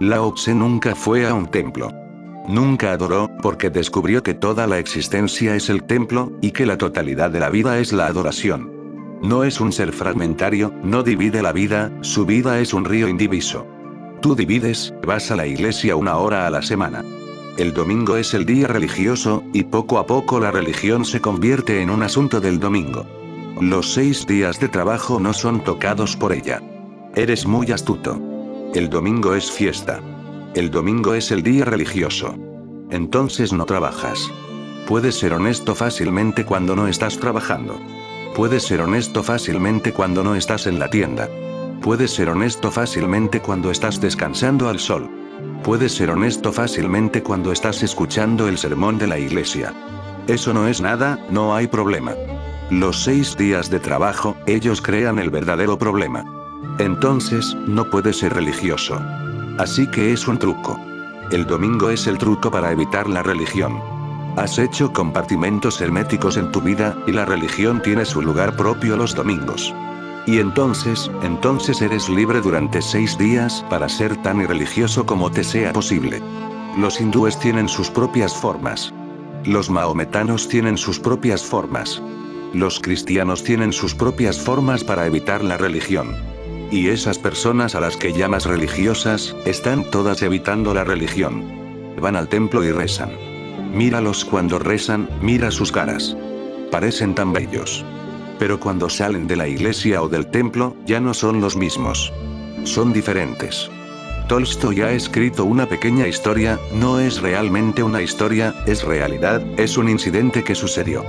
Lao Tse nunca fue a un templo. Nunca adoró, porque descubrió que toda la existencia es el templo, y que la totalidad de la vida es la adoración. No es un ser fragmentario, no divide la vida, su vida es un río indiviso. Tú divides, vas a la iglesia una hora a la semana. El domingo es el día religioso, y poco a poco la religión se convierte en un asunto del domingo. Los seis días de trabajo no son tocados por ella. Eres muy astuto. El domingo es fiesta. El domingo es el día religioso. Entonces no trabajas. Puedes ser honesto fácilmente cuando no estás trabajando. Puedes ser honesto fácilmente cuando no estás en la tienda. Puedes ser honesto fácilmente cuando estás descansando al sol. Puedes ser honesto fácilmente cuando estás escuchando el sermón de la iglesia. Eso no es nada, no hay problema. Los seis días de trabajo, ellos crean el verdadero problema. Entonces, no puedes ser religioso. Así que es un truco. El domingo es el truco para evitar la religión. Has hecho compartimentos herméticos en tu vida, y la religión tiene su lugar propio los domingos. Y entonces, entonces eres libre durante seis días para ser tan irreligioso como te sea posible. Los hindúes tienen sus propias formas. Los maometanos tienen sus propias formas. Los cristianos tienen sus propias formas para evitar la religión. Y esas personas a las que llamas religiosas, están todas evitando la religión. Van al templo y rezan. Míralos cuando rezan, mira sus caras. Parecen tan bellos. Pero cuando salen de la iglesia o del templo, ya no son los mismos. Son diferentes. Tolstoy ha escrito una pequeña historia, no es realmente una historia, es realidad, es un incidente que sucedió.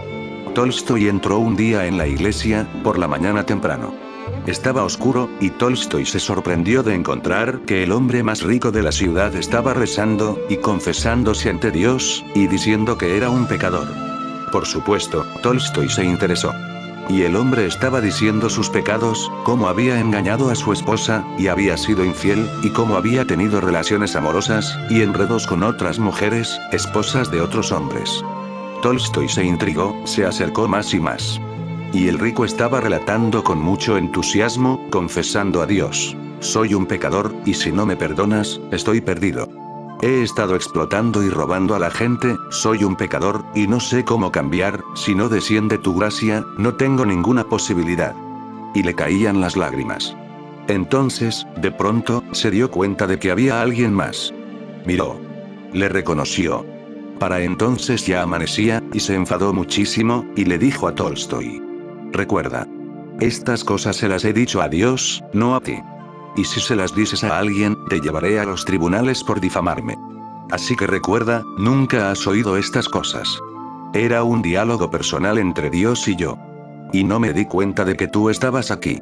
Tolstoy entró un día en la iglesia, por la mañana temprano. Estaba oscuro, y Tolstoy se sorprendió de encontrar que el hombre más rico de la ciudad estaba rezando, y confesándose ante Dios, y diciendo que era un pecador. Por supuesto, Tolstoy se interesó. Y el hombre estaba diciendo sus pecados, cómo había engañado a su esposa, y había sido infiel, y cómo había tenido relaciones amorosas, y enredos con otras mujeres, esposas de otros hombres. Tolstoy se intrigó, se acercó más y más. Y el rico estaba relatando con mucho entusiasmo, confesando a Dios. Soy un pecador, y si no me perdonas, estoy perdido. He estado explotando y robando a la gente, soy un pecador, y no sé cómo cambiar, si no desciende tu gracia, no tengo ninguna posibilidad. Y le caían las lágrimas. Entonces, de pronto, se dio cuenta de que había alguien más. Miró. Le reconoció. Para entonces ya amanecía, y se enfadó muchísimo, y le dijo a Tolstoy. Recuerda. Estas cosas se las he dicho a Dios, no a ti. Y si se las dices a alguien, te llevaré a los tribunales por difamarme. Así que recuerda, nunca has oído estas cosas. Era un diálogo personal entre Dios y yo. Y no me di cuenta de que tú estabas aquí.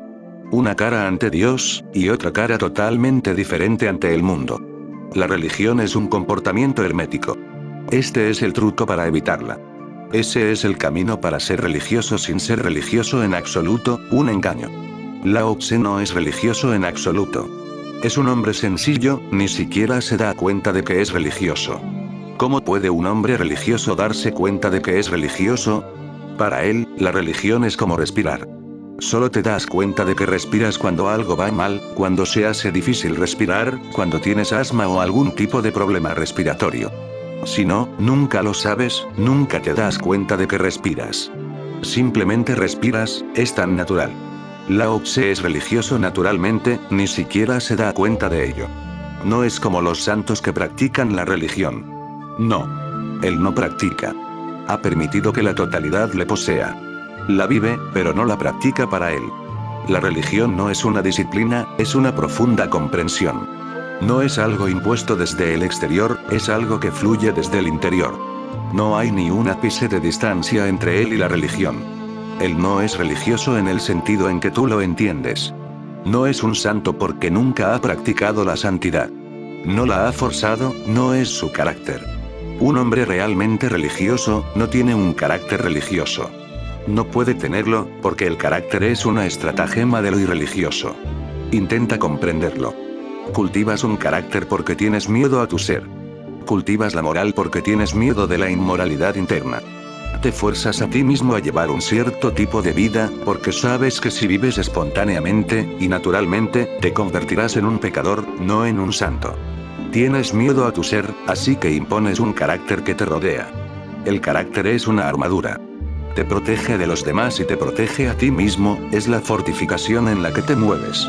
Una cara ante Dios, y otra cara totalmente diferente ante el mundo. La religión es un comportamiento hermético. Este es el truco para evitarla. Ese es el camino para ser religioso sin ser religioso en absoluto, un engaño. Lao Tse no es religioso en absoluto. Es un hombre sencillo, ni siquiera se da cuenta de que es religioso. ¿Cómo puede un hombre religioso darse cuenta de que es religioso? Para él, la religión es como respirar. Solo te das cuenta de que respiras cuando algo va mal, cuando se hace difícil respirar, cuando tienes asma o algún tipo de problema respiratorio. Si no, nunca lo sabes, nunca te das cuenta de que respiras. Simplemente respiras, es tan natural. Lao Tse es religioso naturalmente, ni siquiera se da cuenta de ello. No es como los santos que practican la religión. No. Él no practica. Ha permitido que la totalidad le posea. La vive, pero no la practica para él. La religión no es una disciplina, es una profunda comprensión. No es algo impuesto desde el exterior, es algo que fluye desde el interior. No hay ni un ápice de distancia entre él y la religión. Él no es religioso en el sentido en que tú lo entiendes. No es un santo porque nunca ha practicado la santidad. No la ha forzado, no es su carácter. Un hombre realmente religioso, no tiene un carácter religioso. No puede tenerlo, porque el carácter es una estratagema de lo irreligioso. Intenta comprenderlo. Cultivas un carácter porque tienes miedo a tu ser. Cultivas la moral porque tienes miedo de la inmoralidad interna. Te fuerzas a ti mismo a llevar un cierto tipo de vida, porque sabes que si vives espontáneamente y naturalmente, te convertirás en un pecador, no en un santo. Tienes miedo a tu ser, así que impones un carácter que te rodea. El carácter es una armadura. Te protege de los demás y te protege a ti mismo, es la fortificación en la que te mueves.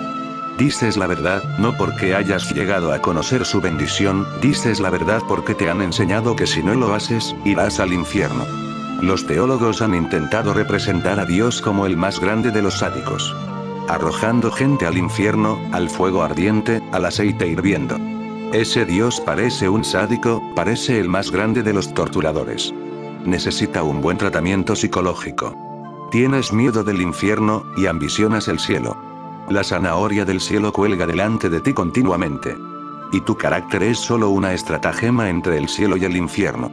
Dices la verdad, no porque hayas llegado a conocer su bendición, dices la verdad porque te han enseñado que si no lo haces, irás al infierno. Los teólogos han intentado representar a Dios como el más grande de los sádicos. Arrojando gente al infierno, al fuego ardiente, al aceite hirviendo. Ese Dios parece un sádico, parece el más grande de los torturadores. Necesita un buen tratamiento psicológico. Tienes miedo del infierno, y ambicionas el cielo. La zanahoria del cielo cuelga delante de ti continuamente. Y tu carácter es solo una estratagema entre el cielo y el infierno.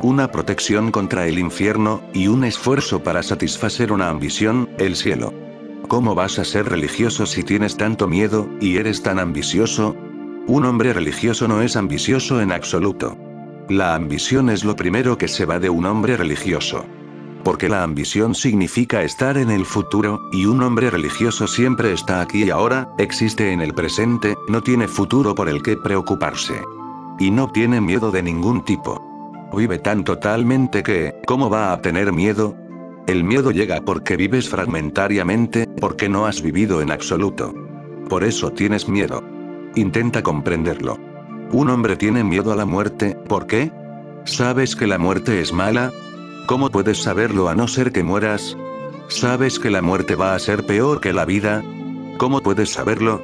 Una protección contra el infierno, y un esfuerzo para satisfacer una ambición, el cielo. ¿Cómo vas a ser religioso si tienes tanto miedo, y eres tan ambicioso? Un hombre religioso no es ambicioso en absoluto. La ambición es lo primero que se va de un hombre religioso porque la ambición significa estar en el futuro, y un hombre religioso siempre está aquí y ahora, existe en el presente, no tiene futuro por el que preocuparse. Y no tiene miedo de ningún tipo. Vive tan totalmente que, ¿cómo va a tener miedo? El miedo llega porque vives fragmentariamente, porque no has vivido en absoluto. Por eso tienes miedo. Intenta comprenderlo. Un hombre tiene miedo a la muerte, ¿por qué? ¿Sabes que la muerte es mala? ¿Cómo puedes saberlo a no ser que mueras? ¿Sabes que la muerte va a ser peor que la vida? ¿Cómo puedes saberlo?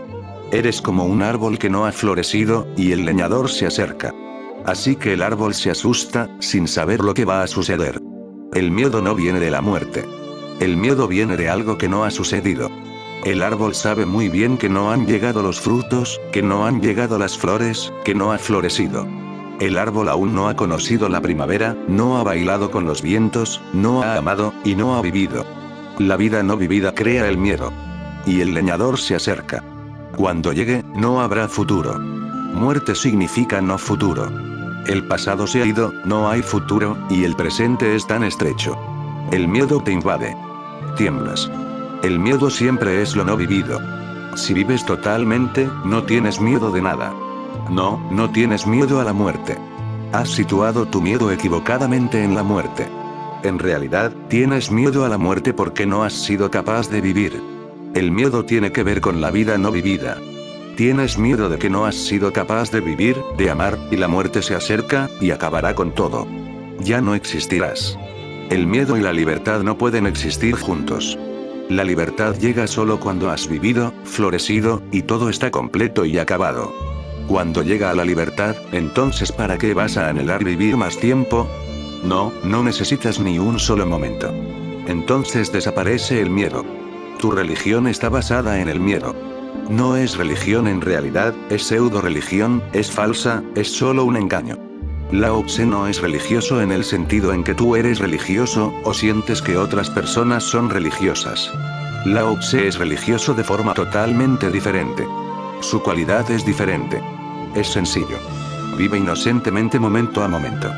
Eres como un árbol que no ha florecido, y el leñador se acerca. Así que el árbol se asusta, sin saber lo que va a suceder. El miedo no viene de la muerte. El miedo viene de algo que no ha sucedido. El árbol sabe muy bien que no han llegado los frutos, que no han llegado las flores, que no ha florecido. El árbol aún no ha conocido la primavera, no ha bailado con los vientos, no ha amado, y no ha vivido. La vida no vivida crea el miedo. Y el leñador se acerca. Cuando llegue, no habrá futuro. Muerte significa no futuro. El pasado se ha ido, no hay futuro, y el presente es tan estrecho. El miedo te invade. Tiemblas. El miedo siempre es lo no vivido. Si vives totalmente, no tienes miedo de nada. No, no tienes miedo a la muerte. Has situado tu miedo equivocadamente en la muerte. En realidad, tienes miedo a la muerte porque no has sido capaz de vivir. El miedo tiene que ver con la vida no vivida. Tienes miedo de que no has sido capaz de vivir, de amar, y la muerte se acerca, y acabará con todo. Ya no existirás. El miedo y la libertad no pueden existir juntos. La libertad llega solo cuando has vivido, florecido, y todo está completo y acabado. Cuando llega a la libertad, entonces ¿para qué vas a anhelar vivir más tiempo? No, no necesitas ni un solo momento. Entonces desaparece el miedo. Tu religión está basada en el miedo. No es religión en realidad, es pseudo religión, es falsa, es solo un engaño. Lao Tse no es religioso en el sentido en que tú eres religioso, o sientes que otras personas son religiosas. Lao Tse es religioso de forma totalmente diferente. Su cualidad es diferente. Es sencillo. Vive inocentemente momento a momento.